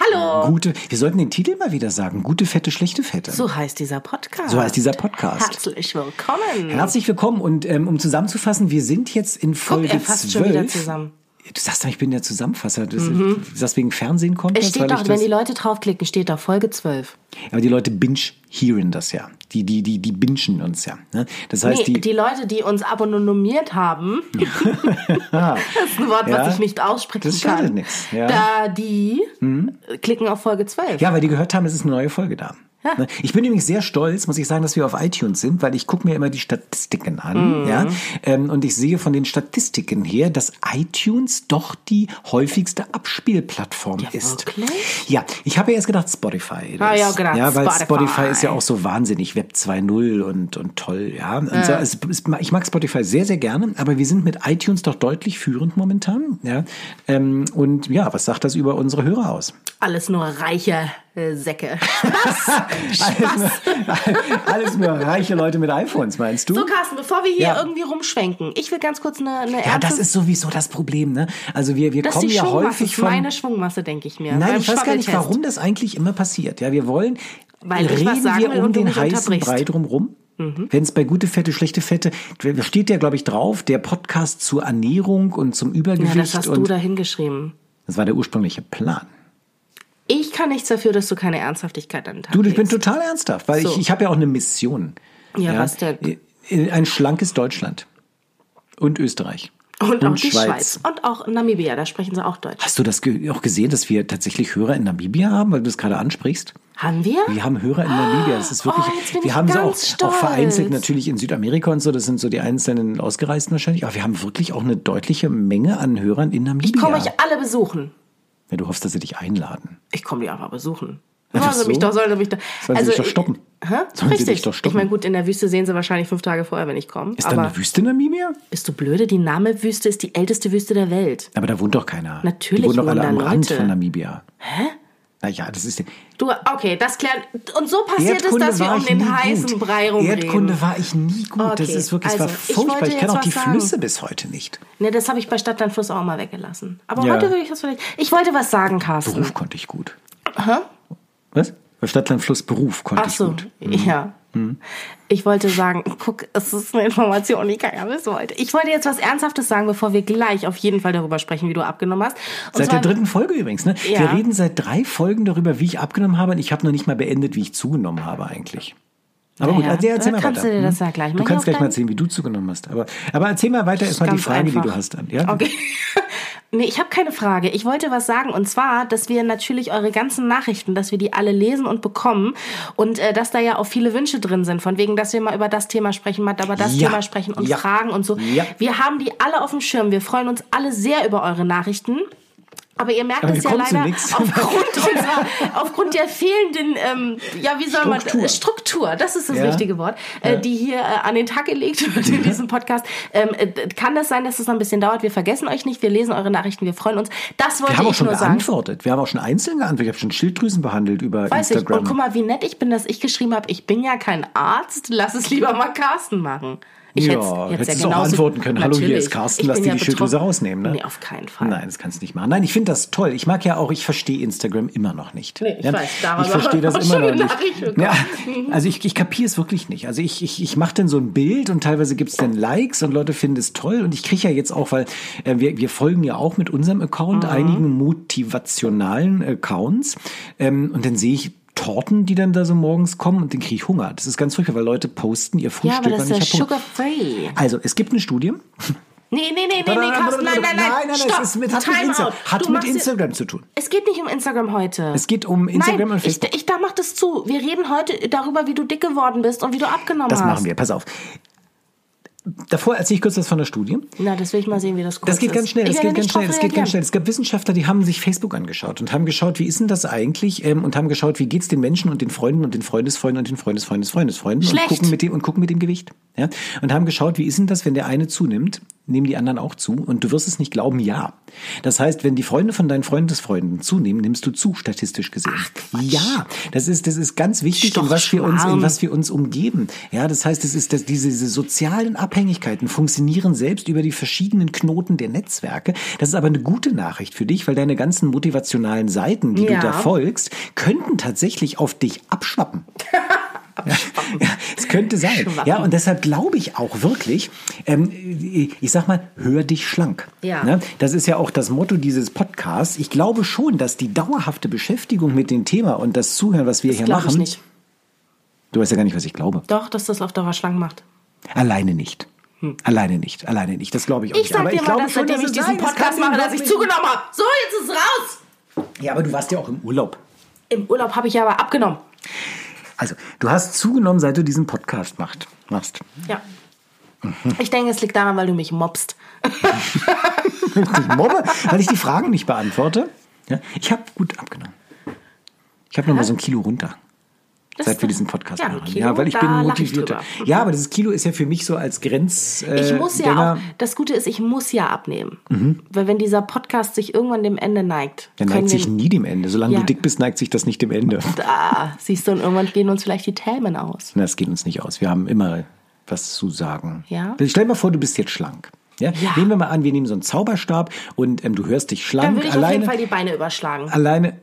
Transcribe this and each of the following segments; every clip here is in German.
Hallo! Gute, wir sollten den Titel mal wieder sagen. Gute Fette, schlechte Fette. So heißt dieser Podcast. So heißt dieser Podcast. Herzlich willkommen. Herzlich willkommen und ähm, um zusammenzufassen, wir sind jetzt in Folge Guck, er fasst 12. schon wieder zusammen. Du sagst doch, ich bin der Zusammenfasser. Du du sagst wegen Fernsehen kommt Es das, steht doch, wenn die Leute draufklicken, steht da Folge 12. Aber die Leute binge-hearen das ja. Die, die, die, die bingen uns ja. Ne? Das heißt, nee, die, die, Leute, die uns abonnomiert haben, das ist ein Wort, Ja, was ich nicht aussprechen das kann. nix, ja. Da die klicken auf Folge 12. Ja, weil die gehört haben, es ist eine neue Folge da. Ja. Ne? Ich bin übrigens sehr stolz, muss ich sagen, dass wir auf iTunes sind, weil ich gucke mir immer die Statistiken an. Mhm. Ja? Ähm, und ich sehe von den Statistiken her, dass iTunes doch die häufigste Abspielplattform ist. wirklich? Ja, ich habe ja erst gedacht Spotify. Ah, ja, gedacht, ja, weil Spotify. Spotify. ist ja auch so wahnsinnig Web 2.0 und, und toll. Ja, und so, es, es, ich mag Spotify sehr, sehr gerne, aber wir sind mit iTunes doch deutlich führend momentan. Ja? Ähm, und ja, was sagt das über unsere Hörer aus? Alles nur reiche äh, Säcke. Spaß! Spaß! Alles nur reiche Leute mit iPhones, meinst du? So, Carsten, bevor wir hier Ja. irgendwie rumschwenken, ich will ganz kurz eine, eine ja, das ist sowieso das Problem, ne? Also wir, wir das ist kommen ja häufig von... meine Schwungmasse, denke ich mir. Nein, ich weiß gar nicht, warum das eigentlich immer passiert. Ja, wir wollen, Weil reden wir um den heißen. Mhm. Brei drumrum? Wenn es bei gute Fette, schlechte Fette, da steht ja, glaube ich, drauf, der Podcast zur Ernährung und zum Ja, Übergewicht. das hast du und da hingeschrieben. das war der ursprüngliche Plan. Ich kann nichts dafür, dass du keine Ernsthaftigkeit an den Tag Du, ich bin total ernsthaft, weil So. ich, ich habe ja auch eine Mission. Ja, was denn? Ein schlankes Deutschland und Österreich. Und, auch die Schweiz. Schweiz. Und auch Namibia, da sprechen sie auch Deutsch. Hast du das ge auch gesehen, dass wir tatsächlich Hörer in Namibia haben, weil du das gerade ansprichst? Haben wir? Wir haben Hörer in Namibia. Das ist wirklich. Oh, wir haben sie auch, auch vereinzelt natürlich in Südamerika und so. Das sind so die einzelnen Ausgereisten wahrscheinlich. Aber wir haben wirklich auch eine deutliche Menge an Hörern in Namibia. Ich komme euch alle besuchen. Ja, du hoffst, dass sie dich einladen. Ich komme die einfach besuchen. Sollen sie mich doch, sollen sie mich doch. Sollen sie dich doch stoppen? Hä? Sollen sie Richtig. dich doch stoppen? Ich meine, gut, in der Wüste sehen sie wahrscheinlich fünf Tage vorher, wenn ich komme. Ist da eine Wüste in Namibia? bist du blöde? Die Name-Wüste ist die älteste Wüste der Welt. Aber da wohnt doch keiner. Natürlich Die wohnen doch alle am da Rand Leute. von Namibia. Hä? Naja, das ist. Du, okay, das klären. Und so passiert es, dass wir war um ich den heißen gut. Brei rumreden. Erdkunde war ich nie gut. das Okay, ist wirklich, war also, ich furchtbar. wollte Ich kenne auch die sagen. Flüsse bis heute nicht. Ne, das habe ich bei Stadtland Fluss auch mal weggelassen. Aber Ja. heute würde ich das vielleicht. Ich wollte was sagen, Carsten. Beruf konnte ich gut. Was? Bei Stadtland Fluss Beruf konnte Ach ich so, gut. ja. Ich wollte sagen, guck, es ist eine Information, die keiner wissen wollte. Ich wollte jetzt was Ernsthaftes sagen, bevor wir gleich auf jeden Fall darüber sprechen, wie du abgenommen hast. Und Seit zwar- der dritten Folge übrigens. Ne? Ja. Wir reden seit drei Folgen darüber, wie ich abgenommen habe. Und ich habe noch nicht mal beendet, wie ich zugenommen habe eigentlich. Aber gut, Naja, also erzähl dann mal kannst weiter. du dir das Hm? ja gleich Du kannst gleich mal erzählen, wie du zugenommen hast. Aber, aber erzähl mal weiter erstmal die Frage, die einfach. du hast. Ja? Okay. Nee, ich habe keine Frage. Ich wollte was sagen. Und zwar, dass wir natürlich eure ganzen Nachrichten, dass wir die alle lesen und bekommen. Und äh, dass da ja auch viele Wünsche drin sind. Von wegen, dass wir mal über das Thema sprechen, mal über das Ja. Thema sprechen und Ja. Fragen und so. Ja. Wir haben die alle auf dem Schirm. Wir freuen uns alle sehr über eure Nachrichten. Aber ihr merkt Aber es ja leider aufgrund unserer, aufgrund der fehlenden, ähm, ja, wie soll man, Struktur. Struktur, das ist das Ja. richtige Wort, äh, die hier äh, an den Tag gelegt wird in diesem Podcast. Ähm, äh, kann das sein, dass es noch ein bisschen dauert? Wir vergessen euch nicht, wir lesen eure Nachrichten, wir freuen uns. Das wollte Wir haben auch ich schon nur sagen. geantwortet. Wir haben auch schon einzeln geantwortet. Ich habe schon Schilddrüsen behandelt über Weiß ich. Instagram. Und guck mal, wie nett ich bin, dass ich geschrieben habe, ich bin ja kein Arzt, lass es lieber mal Carsten machen. Ich ja, hätt's- hättest du auch genauso- antworten können. Hallo, hier ist Carsten, lass dir ja die Schilddrüse rausnehmen. Ne? Nee, auf keinen Fall. Nein, das kannst du nicht machen. Nein, ich finde das toll. Ich mag ja auch, ich verstehe Instagram immer noch nicht. Nee, ich ja? weiß, darüber Ich verstehe das immer noch nicht. Ja, also ich, ich kapiere es wirklich nicht. Also ich, ich, ich mache dann so ein Bild und teilweise gibt es dann Likes und Leute finden es toll. Und ich kriege ja jetzt auch, weil äh, wir, wir folgen ja auch mit unserem Account Mhm. einigen motivationalen Accounts. Ähm, und dann sehe ich Torten, die dann da so morgens kommen und dann kriege ich Hunger. Das ist ganz furchtbar, weil Leute posten ihr Ja, Frühstück aber das ist ja sugar-free. Also, es gibt eine Studie. Nee, nee, nee, nee, nee, Carsten, nein, nein, nein, nein, nein, stopp. es mit, hat mit, Time Insta hat mit Instagram zu tun. Es geht nicht um Instagram heute. Es geht um Instagram Nein, und Facebook. Ich, ich, da mach das zu. Wir reden heute darüber, wie du dick geworden bist und wie du abgenommen Das hast. machen wir, pass auf. Davor erzähle ich kurz was von der Studie. Na, das will ich mal sehen, wie das kurz Das geht ganz schnell, das geht ganz schnell, das geht ganz schnell. Es gab Wissenschaftler, die haben sich Facebook angeschaut und haben geschaut, wie ist denn das eigentlich ähm, und haben geschaut, wie geht's den Menschen und den Freunden und den Freundesfreunden und den Freundesfreundes Freundesfreunden und gucken mit dem und gucken mit dem Gewicht. Ja? Und haben geschaut, wie ist denn das, wenn der eine zunimmt, nehmen die anderen auch zu und du wirst es nicht glauben, ja. Das heißt, wenn die Freunde von deinen Freundesfreunden zunehmen, nimmst du zu, statistisch gesehen. ja, das ist, das ist ganz wichtig, in was wir uns, in was wir uns umgeben. Ja, das heißt, es ist, dass diese, diese sozialen Abhängigkeiten funktionieren selbst über die verschiedenen Knoten der Netzwerke. Das ist aber eine gute Nachricht für dich, weil deine ganzen motivationalen Seiten, die Ja. du da folgst, könnten tatsächlich auf dich abschwappen. Ja, ja, es könnte sein. Schwappen. Ja, und deshalb glaube ich auch wirklich, ähm, ich sag mal, hör dich schlank. Ja. Ne? Das ist ja auch das Motto dieses Podcasts. Ich glaube schon, dass die dauerhafte Beschäftigung mit dem Thema und das Zuhören, was wir Das hier machen. ich nicht. Du weißt ja gar nicht, was ich glaube. Doch, dass das auf Dauer schlank macht. Alleine nicht. Alleine nicht, alleine nicht. Das glaube ich auch Ich nicht. sag aber dir ich mal, glaube dass schon, seitdem dass ich es diesen Podcast mache, dass ich zugenommen habe. So, jetzt ist es raus. Ja, aber du warst ja auch im Urlaub. Im Urlaub habe ich ja aber abgenommen. Also, du hast zugenommen, seit du diesen Podcast macht, machst. Ja. Ich denke, es liegt daran, weil du mich mobst. Ich mobbe, weil ich die Fragen nicht beantworte. Ja, ich habe gut abgenommen. Ich habe noch mal so ein Kilo runter. Seit wir doch- diesen Podcast ja, machen. Kilo, ja, weil ich bin ich motivierter. drüber. ja, aber dieses Kilo ist ja für mich so als Grenz. Äh, Ich muss ja Gänger- auch, das Gute ist, ich muss ja abnehmen. Weil wenn dieser Podcast sich irgendwann dem Ende neigt, Der neigt sich nie dem Ende. Solange Ja. du dick bist, neigt sich das nicht dem Ende. da, siehst du, und irgendwann gehen uns vielleicht die Tämen aus. Na, Das geht uns nicht aus. Wir haben immer was zu sagen. Ja? Stell dir mal vor, du bist jetzt schlank. Ja? Ja. Nehmen wir mal an, wir nehmen so einen Zauberstab und ähm, du hörst dich schlank. Dann würde ich auf alleine, jeden Fall die Beine überschlagen. alleine.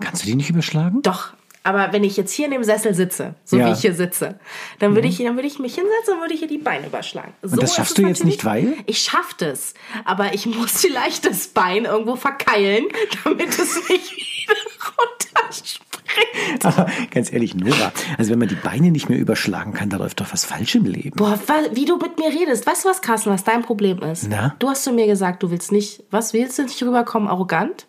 Kannst du die nicht überschlagen? Doch. Aber wenn ich jetzt hier in dem Sessel sitze, so Ja. Mhm. wie ich hier sitze, dann würde ich, dann würde ich mich hinsetzen und würde hier die Beine überschlagen. So das ist schaffst du jetzt nicht, weil? Ich schaff das. Aber ich muss vielleicht das Bein irgendwo verkeilen, damit es nicht wieder runterspringt. Aber ganz ehrlich, Nora, also wenn man die Beine nicht mehr überschlagen kann, da läuft doch was falsch im Leben. Boah, wie du mit mir redest. Weißt du was, Carsten, was dein Problem ist? Na? Du hast zu mir gesagt, du willst nicht, was willst du nicht rüberkommen, arrogant?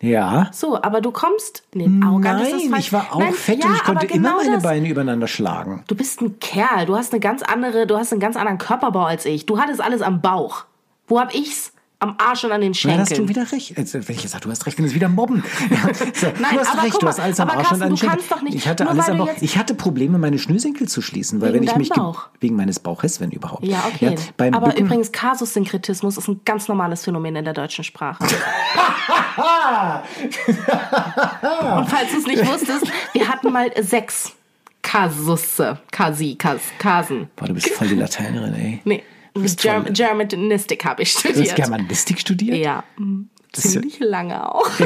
Ja. So, aber du kommst, nee, arrogant ist das Nein, falsch. ich war auch Nein, fett ja, und ich konnte aber immer genau meine das. Beine übereinander schlagen. Du bist ein Kerl, du hast eine ganz andere, du hast einen ganz anderen Körperbau als ich. Du hattest alles am Bauch. Wo hab ich's? Am Arsch und an den Dann Schenkeln. hast du wieder recht. Wenn ich sage, du hast recht, dann ist wieder Mobben. Ja, so, Nein, du hast recht, guck du mal, hast alles am Arsch und Carsten, an den Schenkeln. doch nicht- Ich hatte alles am Bauch. Ich hatte Probleme, meine Schnürsenkel zu schließen, weil Wegen wenn ich mich Bauch? wegen meines Bauches, wenn überhaupt. ja, okay. beim aber Bücken, übrigens, Kasussynkretismus ist ein ganz normales Phänomen in der deutschen Sprache. und falls du es nicht wusstest, wir hatten mal sechs Kasusse. Kasi, Kas, Kasen. Boah, du bist voll die Lateinerin, ey. Nee, Germ voll- Germanistik habe ich Du studiert. hast Germanistik studiert? Ja, ist ja- ziemlich lange auch.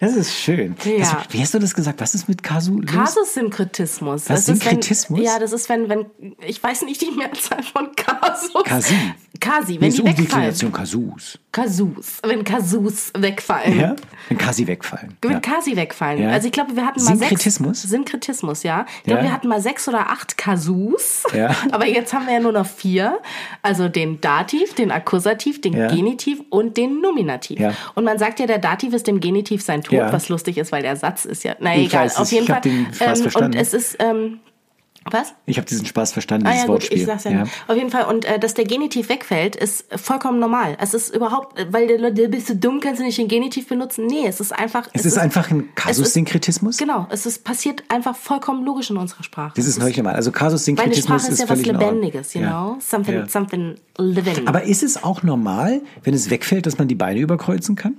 Das ist schön. Ja. Also, wie hast du das gesagt? Was ist mit Kasu? los? Kasussynkretismus. Was, Das ist, wenn- Synkretismus? Ja, das ist, wenn, wenn, ich weiß nicht die Mehrzahl von Kasus. Kasi. Kasi, Nee, wenn ist die wegfallen. Umdeklination Kasus. Kasus, wenn Kasus wegfallen. Ja? Wenn Kasi wegfallen. Wenn Ja. Kasi wegfallen. Ja. Also ich glaube, wir hatten mal Synkretismus? sechs. Synkretismus, ja. Ich glaube, Ja. wir hatten mal sechs oder acht Kasus. Ja. Aber jetzt haben wir ja nur noch vier. Also den Dativ, den Akkusativ, den. Genitiv und den Nominativ. Ja. Und man sagt ja, der Dativ ist dem Genitiv sein Tod, was lustig ist, weil der Satz ist ja, na Ich egal, weiß auf jeden ich Fall. den ähm, verstanden. Und es ist, ähm, was? Ich habe diesen Spaß verstanden, Ah dieses ja, gut, Wortspiel. ich sag's ja, nicht. Auf jeden Fall. Und äh, dass der Genitiv wegfällt, ist vollkommen normal. Es ist überhaupt, weil die Leute, bist du dumm, kannst du nicht den Genitiv benutzen? Nee, es ist einfach. Es ist einfach ein Kasussynkretismus? Genau, es ist passiert einfach vollkommen logisch in unserer Sprache. Das ist neulich normal. Also weil eine Kasussynkretismus Sprache ist ist ja was. Lebendiges, you Ja. know? Something, Ja. something living. Aber ist es auch normal, wenn es wegfällt, dass man die Beine überkreuzen kann?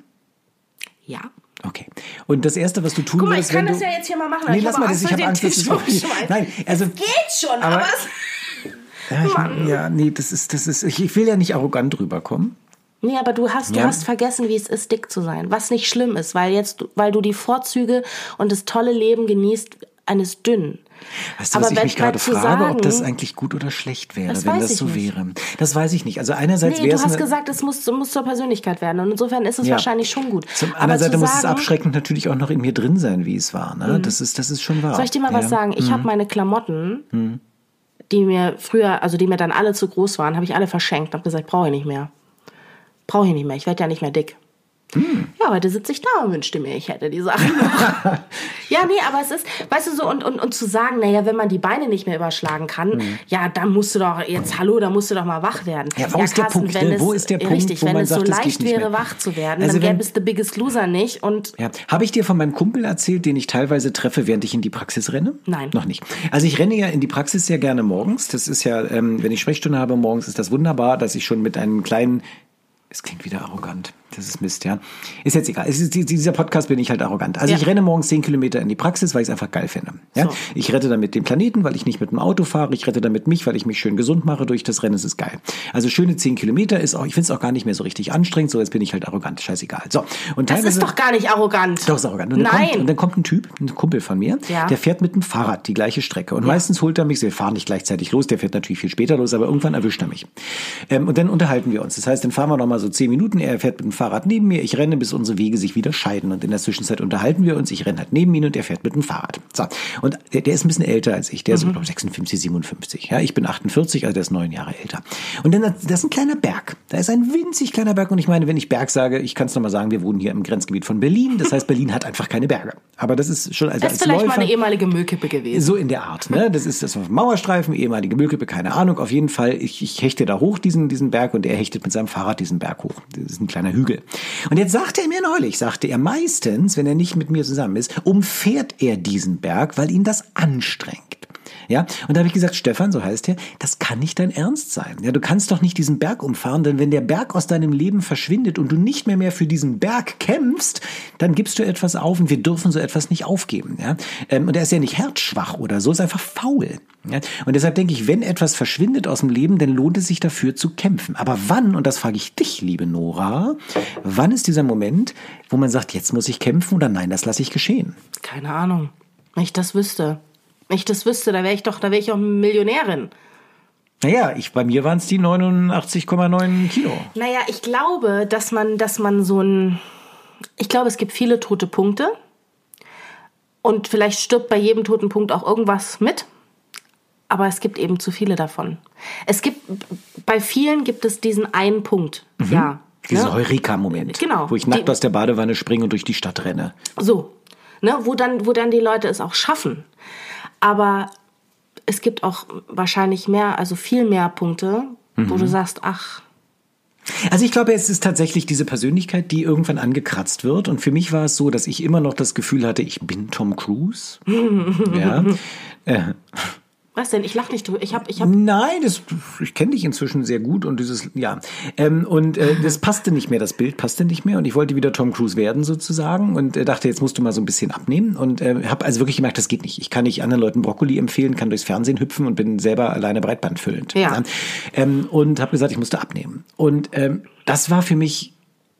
ja. Okay. Und das Erste, was du tun Guck mal, würdest, ich kann das du... ja jetzt hier mal machen, Nee, ich lass mal das. Ich habe Angst, dass es wirklich... umschmeißt. Nein, also... Geht schon, Aber- aber, es, Ja, ich, ja, nee, das ist, das ist... Ich, ich will ja nicht arrogant rüberkommen. Nee, aber du hast, du Ja. hast vergessen, wie es ist, dick zu sein. Was nicht schlimm ist, weil jetzt, weil du die Vorzüge und das tolle Leben genießt eines dünnen. Weißt du, Aber was ich mich gerade frage, ob das sagen- eigentlich gut oder schlecht wäre, Das wenn das so nicht. wäre. Das weiß ich nicht. Also einerseits Nee, wäre du es... hast eine- gesagt, es muss, muss zur Persönlichkeit werden. Und insofern ist es Ja. wahrscheinlich schon gut. Zum anderen Seite muss es sagen- abschreckend natürlich auch noch in mir drin sein, wie es war. Ne? Das, ist, das ist schon wahr. Soll ich dir mal ja. was sagen? Ich habe meine Klamotten, die mir früher, also die mir dann alle zu groß waren, habe ich alle verschenkt. Habe gesagt, brauche ich nicht mehr. Brauche ich nicht mehr. Ich werde ja nicht mehr dick. Ja, heute sitze ich da und wünschte mir, ich hätte die Sachen noch. ja, nee, aber es ist, weißt du so, und, und, und zu sagen, naja, wenn man die Beine nicht mehr überschlagen kann, ja, dann musst du doch, jetzt, hallo, da musst du doch mal wach werden. Ja, wo ist der Punkt, wenn ne? es, Wo ist der Punkt, richtig, wo wenn man es sagt, so leicht wäre, mehr? wach zu werden, Also dann gäbe es The Biggest Loser nicht und Ja. Habe ich dir von meinem Kumpel erzählt, den ich teilweise treffe, während ich in die Praxis renne? Nein. Noch nicht. Also ich renne ja in die Praxis sehr gerne morgens. Das ist ja, ähm, wenn ich Sprechstunde habe morgens, ist das wunderbar, dass ich schon mit einem kleinen es klingt wieder arrogant. Das ist Mist, ja. Ist jetzt egal. Ist, dieser Podcast bin ich halt arrogant. Also Ja. ich renne morgens zehn Kilometer in die Praxis, weil ich es einfach geil finde. Ja? So. Ich rette damit den Planeten, weil ich nicht mit dem Auto fahre. Ich rette damit mich, weil ich mich schön gesund mache durch das Rennen. Es ist geil. Also schöne zehn Kilometer ist auch, ich finde es auch gar nicht mehr so richtig anstrengend. So, jetzt bin ich halt arrogant. Scheißegal. So. Und das teilweise, ist doch gar nicht arrogant. doch, ist arrogant. Und Nein. Kommt, und dann kommt ein Typ, ein Kumpel von mir, Ja. der fährt mit dem Fahrrad die gleiche Strecke. Und meistens holt er mich, wir fahren nicht gleichzeitig los, der fährt natürlich viel später los, aber irgendwann erwischt er mich. Ähm, und dann unterhalten wir uns. Das heißt, dann fahren wir noch mal so zehn Minuten, er fährt mit dem Fahrrad neben mir, ich renne, bis unsere Wege sich wieder scheiden. Und in der Zwischenzeit unterhalten wir uns, ich renne halt neben ihn und er fährt mit dem Fahrrad. So. Und der, der ist ein bisschen älter als ich, der ist Mhm. so glaub, 56, 57. Ja, ich bin 48, also der ist neun Jahre älter. Und dann, das ist ein kleiner Berg. Da ist ein winzig kleiner Berg. Und ich meine, wenn ich Berg sage, ich kann es nochmal sagen, wir wohnen hier im Grenzgebiet von Berlin. Das heißt, Berlin hat einfach keine Berge. Aber das ist schon, also Das als ist vielleicht Läufer, mal eine ehemalige Müllkippe gewesen. so in der Art, ne? Das ist das Mauerstreifen, ehemalige Müllkippe, keine Ahnung. Auf jeden Fall, ich, ich hechte da hoch diesen, diesen Berg und er hechtet mit seinem Fahrrad diesen Berg hoch. Das ist ein kleiner Hügel. Und jetzt sagte er mir neulich, sagte er meistens, wenn er nicht mit mir zusammen ist, umfährt er diesen Berg, weil ihn das anstrengt. Ja, und da habe ich gesagt, Stefan, so heißt er, das kann nicht dein Ernst sein. Ja, du kannst doch nicht diesen Berg umfahren, denn wenn der Berg aus deinem Leben verschwindet und du nicht mehr mehr für diesen Berg kämpfst, dann gibst du etwas auf und wir dürfen so etwas nicht aufgeben. Ja, ähm, und er ist ja nicht herzschwach oder so, ist einfach faul. Ja, und deshalb denke ich, wenn etwas verschwindet aus dem Leben, dann lohnt es sich dafür zu kämpfen. Aber wann, und das frage ich dich, liebe Nora, wann ist dieser Moment, wo man sagt, jetzt muss ich kämpfen oder nein, das lasse ich geschehen? Keine Ahnung. Wenn ich das wüsste. Wenn ich das wüsste, da wäre ich doch, da wäre ich auch Millionärin. Naja, ich, bei mir waren es die 89,9 Kilo. Naja, ich glaube, dass man, dass man so ein. Ich glaube, es gibt viele tote Punkte. Und vielleicht stirbt bei jedem toten Punkt auch irgendwas mit. Aber es gibt eben zu viele davon. Es gibt, bei vielen gibt es diesen einen Punkt. Ja. Dieser ne? Heureka-Moment. Genau. Wo ich nackt Die- aus der Badewanne springe und durch die Stadt renne. So. Ne? Wo, dann, wo dann die Leute es auch schaffen. Aber es gibt auch wahrscheinlich mehr, also viel mehr Punkte, wo du sagst, ach, Also ich glaube, es ist tatsächlich diese Persönlichkeit, die irgendwann angekratzt wird. Und für mich war es so, dass ich immer noch das Gefühl hatte, ich bin Tom Cruise. ja. Äh, was denn? Ich lach nicht drüber. Ich habe ich hab Nein, das, ich kenne dich inzwischen sehr gut und dieses, ja. Ähm, und äh, das passte nicht mehr, das Bild passte nicht mehr und ich wollte wieder Tom Cruise werden sozusagen und äh, dachte, jetzt musst du mal so ein bisschen abnehmen und äh, habe also wirklich gemerkt, das geht nicht. Ich kann nicht anderen Leuten Brokkoli empfehlen, kann durchs Fernsehen hüpfen und bin selber alleine breitbandfüllend. Ja. Ähm, und habe gesagt, ich musste abnehmen. Und ähm, das war für mich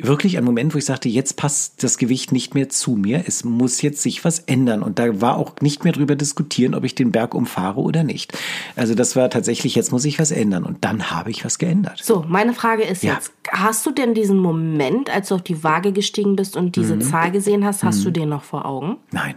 wirklich ein Moment, wo ich sagte, jetzt passt das Gewicht nicht mehr zu mir. Es muss jetzt sich was ändern. Und da war auch nicht mehr drüber diskutieren, ob ich den Berg umfahre oder nicht. Also das war tatsächlich, jetzt muss ich was ändern. Und dann habe ich was geändert. So, meine Frage ist Ja. jetzt, hast du denn diesen Moment, als du auf die Waage gestiegen bist und Mhm. diese Zahl gesehen hast, hast du den noch vor Augen? Nein.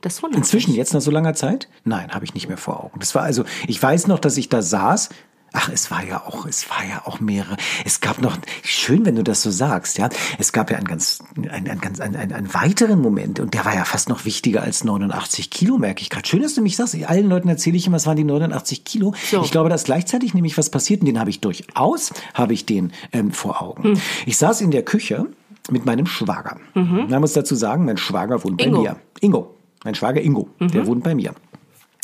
Das wundert Inzwischen, mich. jetzt nach so langer Zeit? Nein, habe ich nicht mehr vor Augen. Das war also, ich weiß noch, dass ich da saß. Ach, es war ja auch, es war ja auch mehrere. Es gab noch, schön, wenn du das so sagst, ja. Es gab ja einen ganz, einen, einen, ganz, einen, einen, einen weiteren Moment und der war ja fast noch wichtiger als 89 Kilo, merke ich gerade. Schön, dass du mich sagst. Allen Leuten erzähle ich immer, es waren die 89 Kilo. So. Ich glaube, dass gleichzeitig nämlich was passiert und den habe ich durchaus, habe ich den ähm, vor Augen. Ich saß in der Küche mit meinem Schwager. Man muss dazu sagen, mein Schwager wohnt bei Ingo. mir. Ingo. Mein Schwager Ingo, der wohnt bei mir.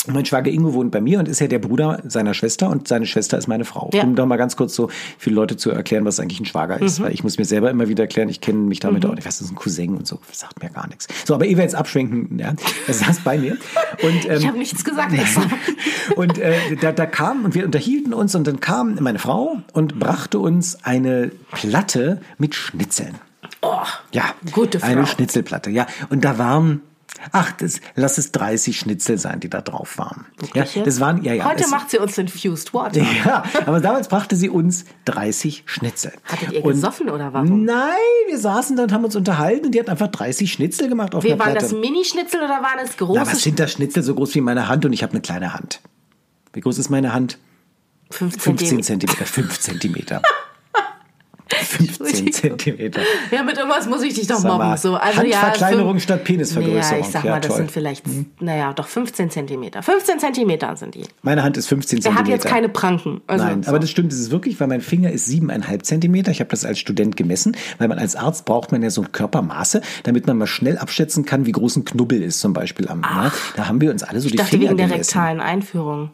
Mein Schwager Ingo wohnt bei mir und ist ja der Bruder seiner Schwester und seine Schwester ist meine Frau. Ja. Um doch mal ganz kurz so für Leute zu erklären, was eigentlich ein Schwager ist, weil ich muss mir selber immer wieder erklären, ich kenne mich damit auch nicht. Was ist ein Cousin und so, das sagt mir gar nichts. So, aber ihr werdet jetzt abschwenken, ja. Er saß bei mir. Und, ähm, Ich habe nichts gesagt. extra. und äh, da, da kam und wir unterhielten uns und dann kam meine Frau und brachte uns eine Platte mit Schnitzeln. Oh, Ja, Gute Frau. eine Schnitzelplatte, ja. Und da waren, ach, das, lass es 30 Schnitzel sein, die da drauf waren. Ja, das waren, ja, ja. Heute es, macht sie uns Infused Water. ja, aber damals brachte sie uns 30 Schnitzel. Hattet ihr Und- gesoffen oder warum? Nein, wir saßen da und haben uns unterhalten und die hat einfach 30 Schnitzel gemacht auf Wie einer waren Platte. das Mini-Schnitzel oder waren es Na, große? was sind das Schnitzel so groß wie meine Hand und ich habe eine kleine Hand. Wie groß ist meine Hand? 15 15 Zentimeter. Zentimeter, 5 Zentimeter. 15 Zentimeter. Ja, mit irgendwas muss ich dich doch Sag mobben. So, also ja, Handverkleinerung fünf- statt Penisvergrößerung. Ja, ich sag Ja, mal, das toll. sind vielleicht, naja, doch 15 Zentimeter. 15 Zentimeter sind die. Meine Hand ist 15 Der Zentimeter. hat jetzt keine Pranken. Also, Nein, so. aber das stimmt, es ist wirklich, weil mein Finger ist siebeneinhalb Zentimeter. Ich habe das als Student gemessen, weil man als Arzt braucht man ja so Körpermaße, damit man mal schnell abschätzen kann, wie groß ein Knubbel ist zum Beispiel am. Ne? Da haben wir uns alle so ich die dachte Finger wegen der gemessen. rektalen Einführung.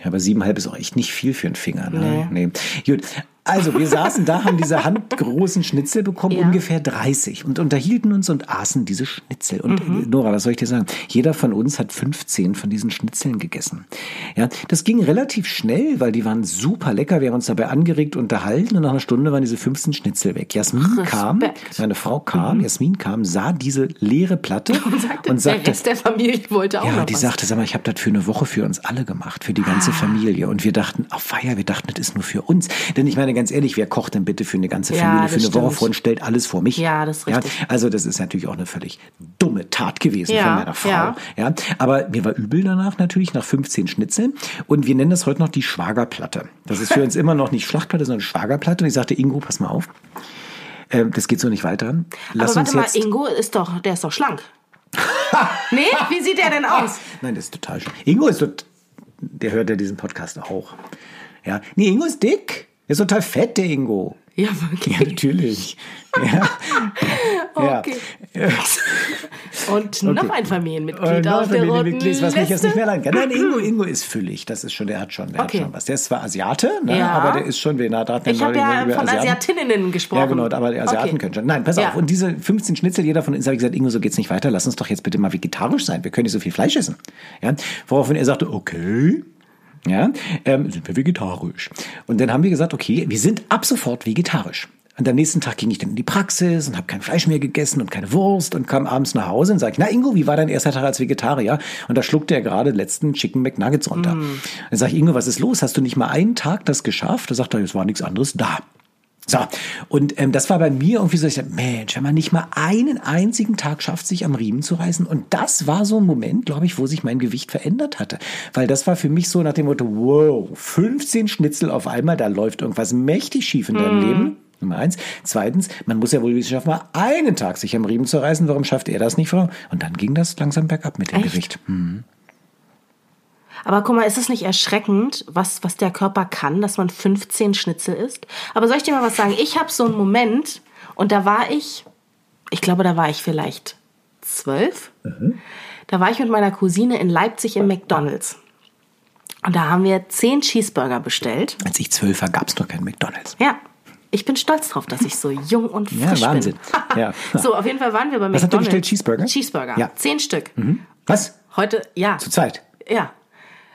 Ja, aber siebeneinhalb ist auch echt nicht viel für einen Finger. Ne? Nee. Gut. Also, wir saßen da, haben diese handgroßen Schnitzel bekommen, Ja. ungefähr 30, und unterhielten uns und aßen diese Schnitzel. Und Mhm. Nora, was soll ich dir sagen? Jeder von uns hat 15 von diesen Schnitzeln gegessen. Ja, das ging relativ schnell, weil die waren super lecker. Wir haben uns dabei angeregt, unterhalten und nach einer Stunde waren diese 15 Schnitzel weg. Jasmin kam, Respekt. meine Frau kam, Jasmin kam, sah diese leere Platte und sagte, der Rest der Familie wollte auch ja, noch die was. sagte, sag mal, ich habe das für eine Woche für uns alle gemacht, für die ganze Ah. Familie. Und wir dachten, auf Feier, wir dachten, das ist nur für uns. Denn ich meine ganz ehrlich, wer kocht denn bitte für eine ganze Ja, Familie, für das eine Woche stimmt. vor und stellt alles vor mich? Ja, das ist richtig. also das ist natürlich auch eine völlig dumme Tat gewesen Ja, von meiner Frau. ja. Ja. aber mir war übel danach natürlich, nach 15 Schnitzeln. Und wir nennen das heute noch die Schwagerplatte. Das ist für uns immer noch nicht Schlachtplatte, sondern Schwagerplatte. Und ich sagte, Ingo, pass mal auf. Ähm, das geht so nicht weiter. Lass Aber uns warte mal, jetzt. Ingo ist doch, der ist doch schlank. nee? Wie sieht der denn aus? Nein, das ist total schön. Ingo ist tot, der hört ja diesen Podcast auch. Ja, nee, Ingo ist dick. Der ist total fett, der Ingo. Ja, Ja, wirklich. natürlich. ja. Okay. Ja. Und noch ein Familienmitglied auf der roten Familienmitglied, was mich jetzt Liste. nicht mehr leiden kann. Nein, Ingo, Ingo ist füllig. Das ist schon, der hat schon, der Okay. hat schon was. Der ist zwar Asiate, ne, Ja. aber der ist schon, wir hatten Ich habe ja von Asiaten. Asiatinnen gesprochen. Ja, genau, aber die Asiaten Okay. können schon. Nein, pass Ja. auf. Und diese 15 Schnitzel, jeder von uns, habe ich gesagt, Ingo, so geht's nicht weiter. Lass uns doch jetzt bitte mal vegetarisch sein. Wir können nicht so viel Fleisch essen. Ja, woraufhin er sagte, okay. Ja, ähm, sind wir vegetarisch. Und dann haben wir gesagt, okay, wir sind ab sofort vegetarisch. Und am nächsten Tag ging ich dann in die Praxis und habe kein Fleisch mehr gegessen und keine Wurst und kam abends nach Hause und sage, na Ingo, wie war dein erster Tag als Vegetarier? Und da schluckte er gerade den letzten Chicken McNuggets runter. Dann sage ich, Ingo, was ist los? Hast du nicht mal einen Tag das geschafft? Da sagt er, es war nichts anderes da. So, und ähm, das war bei mir irgendwie so, ich dachte, Mensch, wenn man nicht mal einen einzigen Tag schafft, sich am Riemen zu reißen. Und das war so ein Moment, glaube ich, wo sich mein Gewicht verändert hatte. Weil das war für mich so nach dem Motto, wow, 15 Schnitzel auf einmal, da läuft irgendwas mächtig schief in deinem Leben. Nummer eins. Zweitens, man muss ja wohl wie schaffen, mal einen Tag sich am Riemen zu reißen. Warum schafft er das nicht? Und dann ging das langsam bergab mit dem Echt? Gewicht. Hm. Aber guck mal, ist es nicht erschreckend, was, was der Körper kann, dass man 15 Schnitzel isst? Aber soll ich dir mal was sagen? Ich habe so einen Moment und da war ich, ich glaube, da war ich vielleicht zwölf. Da war ich mit meiner Cousine in Leipzig im McDonalds. Und da haben wir 10 Cheeseburger bestellt. Als ich zwölf war, gab es noch keinen McDonalds. Ja. Ich bin stolz drauf, dass ich so jung und Ja, frisch Wahnsinn. bin. Ja. So, auf jeden Fall waren wir bei Was habt ihr McDonalds. bestellt? Cheeseburger? Cheeseburger. Ja. Zehn Stück. Was? Heute, ja. Zur Zeit. Ja.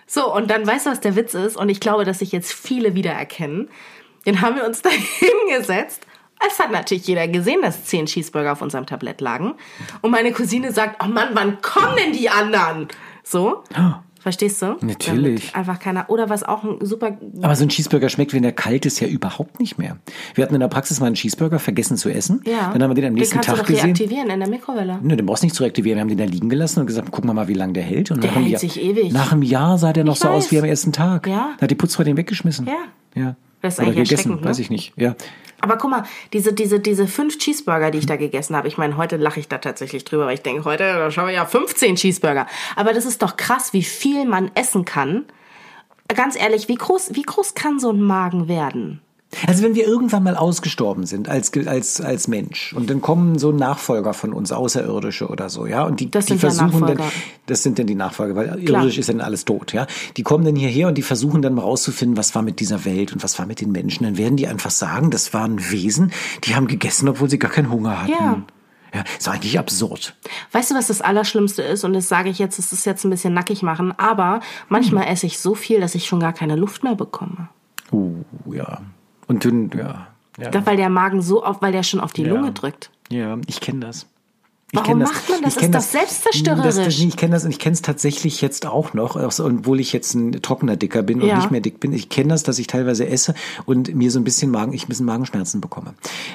So, und dann weißt du, was der Witz ist? Und ich glaube, dass sich jetzt viele wiedererkennen. Den haben wir uns da hingesetzt. Es hat natürlich jeder gesehen, dass zehn Cheeseburger auf unserem Tablett lagen. Und meine Cousine sagt, oh Mann, wann kommen denn die anderen? So. Verstehst du? Natürlich. Damit einfach keiner. Oder was auch ein super. Aber so ein Cheeseburger schmeckt, wenn er kalt ist, ja überhaupt nicht mehr. Wir hatten in der Praxis mal einen Cheeseburger vergessen zu essen. Ja. Dann haben wir den am nächsten den kannst Tag du doch reaktivieren in der Mikrowelle. Nö, den brauchst du nicht zu reaktivieren. Wir haben den da liegen gelassen und gesagt, gucken wir mal, wie lange der hält. Und Der hält Jahr, sich ewig. Nach einem Jahr sah der noch Ich so aus weiß. wie am ersten Tag. Ja. Da hat die Putzfrau den weggeschmissen. Ja. Ja. Das ist Oder gegessen, ne? weiß ich nicht. Ja. Aber guck mal, diese, diese, diese fünf Cheeseburger, die ich da gegessen habe, ich meine, heute lache ich da tatsächlich drüber, weil ich denke, heute schauen wir ja 15 Cheeseburger. Aber das ist doch krass, wie viel man essen kann. Ganz ehrlich, wie groß, wie groß kann so ein Magen werden? Also wenn wir irgendwann mal ausgestorben sind als, als, als Mensch und dann kommen so Nachfolger von uns, Außerirdische oder so, ja, und die, Das die ja versuchen dann, das sind dann die Nachfolger, weil Klar. irdisch ist dann alles tot, ja. Die kommen dann hierher und die versuchen dann mal rauszufinden, was war mit dieser Welt und was war mit den Menschen. Dann werden die einfach sagen, das waren Wesen, die haben gegessen, obwohl sie gar keinen Hunger hatten. Ja. Ja, ist eigentlich absurd. Weißt du, was das Allerschlimmste ist? Und das sage ich jetzt, das ist jetzt ein bisschen nackig machen, aber manchmal esse ich so viel, dass ich schon gar keine Luft mehr bekomme. Uh, ja. Und dann, ja. Ich Ja, glaube, weil der Magen so auf, weil der schon auf die Ja. Lunge drückt. ja ich kenne das. Ich Warum kenn macht man das? Ich Ist doch selbstzerstörerisch. Das, das, nee, ich kenne das und ich kenne es tatsächlich jetzt auch noch, obwohl ich jetzt ein trockener Dicker bin und Ja. nicht mehr dick bin. Ich kenne das, dass ich teilweise esse und mir so ein bisschen Magen, ich ein bisschen Magenschmerzen bekomme.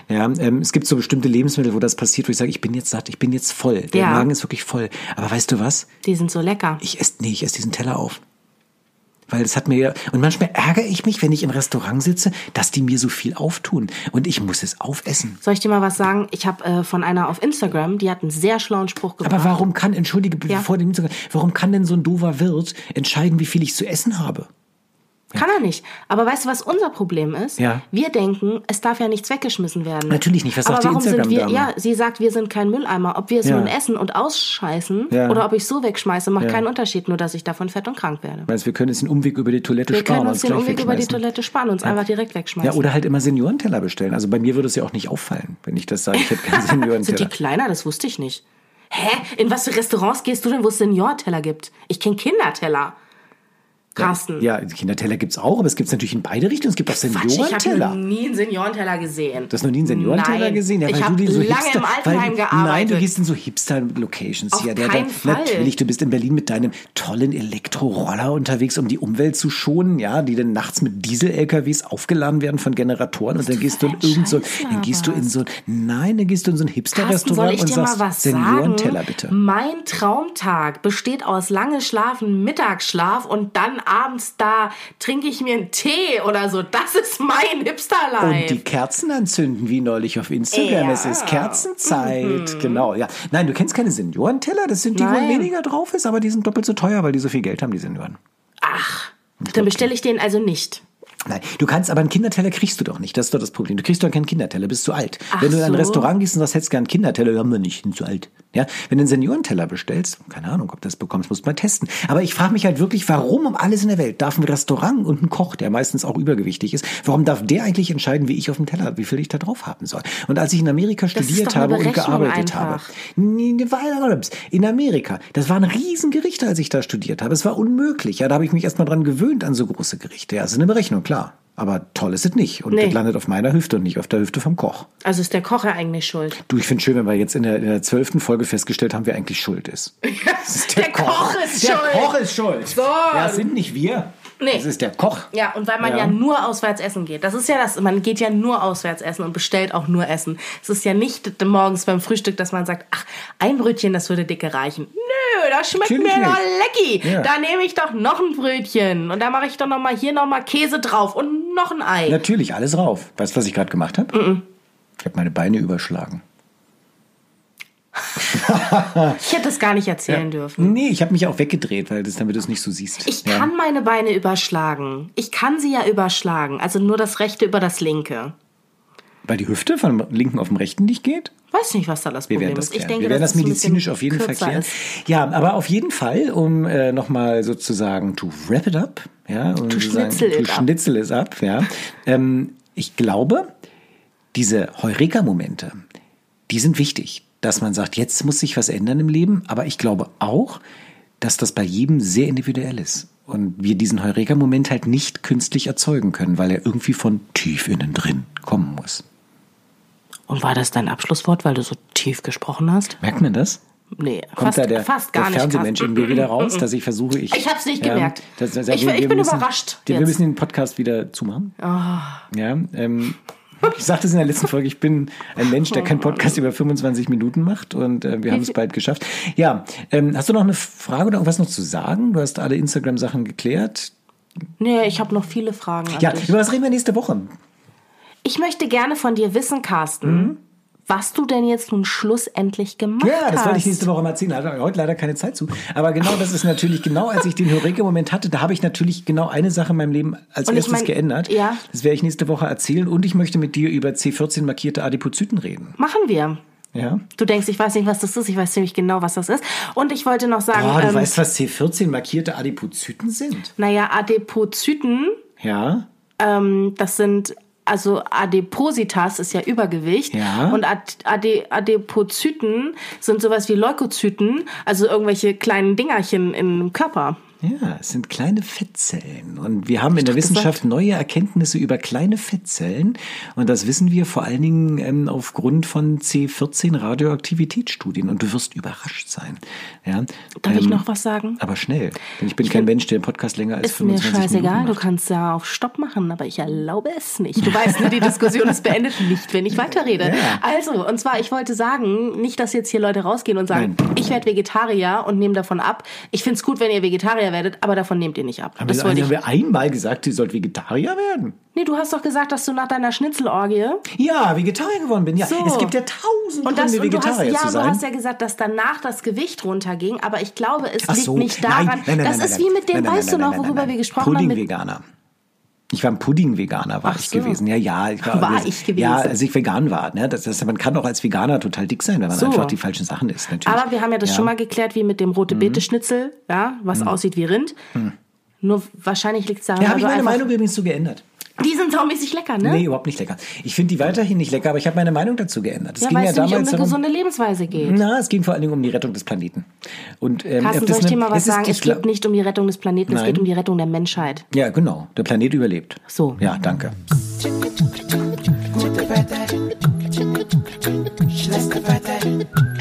Ja, ähm, es gibt so bestimmte Lebensmittel, wo das passiert, wo ich sage, ich bin jetzt satt, ich bin jetzt voll. Der Ja. Magen ist wirklich voll. Aber weißt du was? Die sind so lecker. Ich esse, nee, ich esse diesen Teller auf. Weil es hat mir ja, und manchmal ärgere ich mich, wenn ich im Restaurant sitze, dass die mir so viel auftun. Und ich muss es aufessen. Soll ich dir mal was sagen? Ich habe äh, von einer auf Instagram, die hat einen sehr schlauen Spruch gebracht. Aber warum kann, entschuldige, Ja. vor dem, warum kann denn so ein doofer Wirt entscheiden, wie viel ich zu essen habe? Kann er nicht. Aber weißt du, was unser Problem ist? Ja. Wir denken, es darf ja nichts weggeschmissen werden. Natürlich nicht. Was Aber sagt die warum sind wir? Ja, sie sagt, wir sind kein Mülleimer. Ob wir es Ja. nun essen und ausscheißen Ja. oder ob ich so wegschmeiße, macht Ja. keinen Unterschied. Nur, dass ich davon fett und krank werde. Meinst, wir können jetzt den Umweg über die Toilette Wir sparen können und uns den Umweg über die. Toilette sparen und uns einfach direkt wegschmeißen. Ja, oder halt immer Seniorenteller bestellen. Also bei mir würde es ja auch nicht auffallen, wenn ich das sage, ich hätte keinen sind die Seniorenteller. kleiner? Das wusste ich nicht. Hä? In was für Restaurants gehst du denn, wo es Seniorteller gibt? Ich kenne Kinderteller. Carsten. Ja, Kinderteller gibt's auch, aber es gibt's natürlich in beide Richtungen. Es gibt auch Quatsch, ich habe Seniorenteller. nie einen Seniorenteller gesehen. Du hast noch nie einen Seniorenteller Nein. gesehen? Ja, ich habe so lange Hipster, im Altenheim weil, gearbeitet. Nein, du gehst in so Hipster-Locations hier. Der, keinen Fall. Natürlich, du bist in Berlin mit deinem tollen Elektroroller unterwegs, um die Umwelt zu schonen, ja, die dann nachts mit Diesel-LKWs aufgeladen werden von Generatoren und dann gehst du in irgend so, dann gehst du in so, nein, dann gehst du in so ein Hipster-Restaurant und sagst, Seniorenteller bitte. Mein Traumtag besteht aus lange Schlafen, Mittagsschlaf und dann abends da trinke ich mir einen Tee oder so. Das ist mein Hipster-Life. Und die Kerzen anzünden, wie neulich auf Instagram. Ja. Mhm. Es ist Kerzenzeit. Genau, ja. Nein, du kennst keine Seniorenteller. Das sind die, wo Nein. weniger drauf ist, aber die sind doppelt so teuer, weil die so viel Geld haben, die Senioren. Dann bestelle ich den also nicht. Nein, du kannst, aber einen Kinderteller kriegst du doch nicht. Das ist doch das Problem. Du kriegst doch keinen Kinderteller, bist zu alt. Ach Wenn du in ein so. Restaurant gehst und sagst, hättest gern einen Kinderteller, haben wir nicht, sind zu alt. Ja, wenn du einen Seniorenteller bestellst, keine Ahnung, ob du das bekommst, musst du mal testen. Aber ich frage mich halt wirklich, warum um alles in der Welt darf ein Restaurant und ein Koch, der meistens auch übergewichtig ist, warum darf der eigentlich entscheiden, wie ich auf dem Teller, wie viel ich da drauf haben soll? Und als ich in Amerika studiert habe und gearbeitet einfach. habe, in Amerika, das waren Riesengerichte, als ich da studiert habe. Es war unmöglich. Ja, da habe ich mich erstmal dran gewöhnt an so große Gerichte. Ja, es ist eine Berechnung, klar. Aber toll ist es nicht. Und Nee. das landet auf meiner Hüfte und nicht auf der Hüfte vom Koch. Also ist der Koch ja eigentlich schuld. Du, ich finde schön, wenn wir jetzt in der, der zwölften Folge festgestellt haben, wer eigentlich schuld ist. Ist Der Koch ist der schuld. Koch ist schuld. So. Ja, sind nicht wir. Nee. Es ist der Koch. Ja, und weil man Ja. ja. nur auswärts essen geht. Das ist ja das, man geht ja nur auswärts essen und bestellt auch nur Essen. Es ist ja nicht morgens beim Frühstück, dass man sagt, ach, ein Brötchen, das würde dicke reichen. Nö, das schmeckt Natürlich mir noch nicht. lecki. Ja. Da nehme ich doch noch ein Brötchen. Und da mache ich doch noch mal hier noch mal Käse drauf und noch ein Ei. Natürlich, alles rauf. Weißt du, was ich gerade gemacht habe? Ich habe meine Beine überschlagen. Ich hätte das gar nicht erzählen dürfen. Nee, ich habe mich auch weggedreht, weil das, damit du es nicht so siehst. Ich ja. kann meine Beine überschlagen. Ich kann sie ja überschlagen. Also nur das rechte über das linke. Weil die Hüfte vom linken auf dem rechten nicht geht? Weiß nicht, was da das Problem das ist. Ich denke, Wir werden das bisschen medizinisch auf jeden Fall klären. ist. Ja, aber auf jeden Fall, um äh, nochmal sozusagen to wrap it up, ja, und To schnitzel to it up. schnitzel it up, ja. Ähm, ich glaube, diese Heureka-Momente, die sind wichtig, dass man sagt, jetzt muss sich was ändern im Leben, aber ich glaube auch, dass das bei jedem sehr individuell ist und wir diesen Heureka-Moment halt nicht künstlich erzeugen können, weil er irgendwie von tief innen drin kommen muss. Und war das dein Abschlusswort, weil du so tief gesprochen hast? Merkt man das? Nee, Kommt fast, da der, fast gar der. Fernsehmensch in mir wieder raus, dass ich versuche, ich. Ich hab's nicht gemerkt. das, das, Ich- wir- ich wir bin müssen, überrascht Wir jetzt. müssen den Podcast wieder zumachen. Ah. Ja, ähm, ich sagte es in der letzten Folge, ich bin ein Mensch, der keinen Podcast über 25 Minuten macht und äh, wir haben es bald geschafft. Ja, ähm, hast du noch eine Frage oder irgendwas noch zu sagen? Du hast alle Instagram-Sachen geklärt. Nee, ich habe noch viele Fragen Ja, dich. über was reden wir nächste Woche? Ich möchte gerne von dir wissen, Carsten, was du denn jetzt nun schlussendlich gemacht Mhm. Ja, das hast. wollte ich nächste Woche mal erzählen. Da hatte ich heute leider keine Zeit zu. Aber genau das ist natürlich, genau als ich den Heureka-Moment hatte, da habe ich natürlich genau eine Sache in meinem Leben als Und ich erstes mein, geändert. ja. Das werde ich nächste Woche erzählen und ich möchte mit dir über C14 markierte Adipozyten reden. Machen wir. Ja. Du denkst, ich weiß nicht, was das ist. Ich weiß ziemlich genau, was das ist. Und ich wollte noch sagen, Oh, du ähm, weißt, was C14 markierte Adipozyten sind? naja, Adipozyten, Ja. ähm, das sind, also Adipositas ist ja Übergewicht. Ja. Und Ad, Ade, Adipozyten sind sowas wie Leukozyten, also irgendwelche kleinen Dingerchen im Körper. Ja, es sind kleine Fettzellen. Und wir haben in der Wissenschaft neue Erkenntnisse über kleine Fettzellen. Und das wissen wir vor allen Dingen ähm, aufgrund von C14 Radioaktivitätsstudien. Und du wirst überrascht sein. Ja, Darf ich ähm, noch was sagen? Aber schnell. Denn ich bin kein Mensch, der einen Podcast länger als Ist mir 25 scheißegal, Minuten du kannst ja auf Stopp machen, aber ich erlaube es nicht. Du weißt, ne, die Diskussion ist beendet, nicht wenn ich weiterrede. Ja. Also, und zwar, ich wollte sagen, nicht, dass jetzt hier Leute rausgehen und sagen, Nein. ich werde Vegetarier und nehme davon ab. Ich find's gut, wenn ihr Vegetarier Vegetarier werdet, aber davon nehmt ihr nicht ab. Haben, das wollte haben ich. wir einmal gesagt, ihr sollt Vegetarier werden? Nee, du hast doch gesagt, dass du nach deiner Schnitzelorgie Ja, Vegetarier geworden bin. Ja, So. es gibt ja tausend und, das, Gründe, und du hast, Vegetarier ja, zu du sein. hast ja gesagt, dass danach das Gewicht runterging, aber ich glaube, es Ach liegt so. nicht daran. nein, nein, das nein, ist nein, wie mit dem, weißt du noch, worüber wir gesprochen haben? Pudding-Veganer. Ich war ein Pudding-Veganer, war Ach ich so. gewesen. Ja, ja. Ich war, War ich gewesen. Ja, als ich vegan war. Ne? Das, das, man kann auch als Veganer total dick sein, wenn man So. einfach die falschen Sachen isst. Natürlich. aber wir haben ja das schon mal geklärt, wie mit dem rote Beete-Schnitzel, ja, was aussieht wie Rind. Nur wahrscheinlich liegt es daran, Ja, habe ich du meine Meinung übrigens zu geändert. Saumäßig lecker, ne? Nee, überhaupt nicht lecker. Ich finde die weiterhin nicht lecker, aber ich habe meine Meinung dazu geändert. Es ja, ging weil ja es nämlich um damals eine darum, gesunde Lebensweise geht. na, es ging vor allen Dingen um die Rettung des Planeten. Und ähm, Carsten, soll ich dir mal was es sagen? Es geht nicht um die Rettung des Planeten, es Nein. geht um die Rettung der Menschheit. Ja, genau. Der Planet überlebt. So. Ja, danke. Schlechte Wetter.